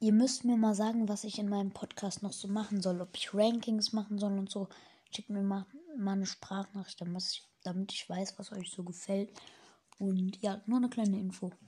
ihr müsst mir mal sagen, was ich in meinem Podcast noch so machen soll. Ob ich Rankings machen soll und so. Schickt mir mal, mal eine Sprachnachricht, damit ich, damit ich weiß, was euch so gefällt. Und ja, nur eine kleine Info.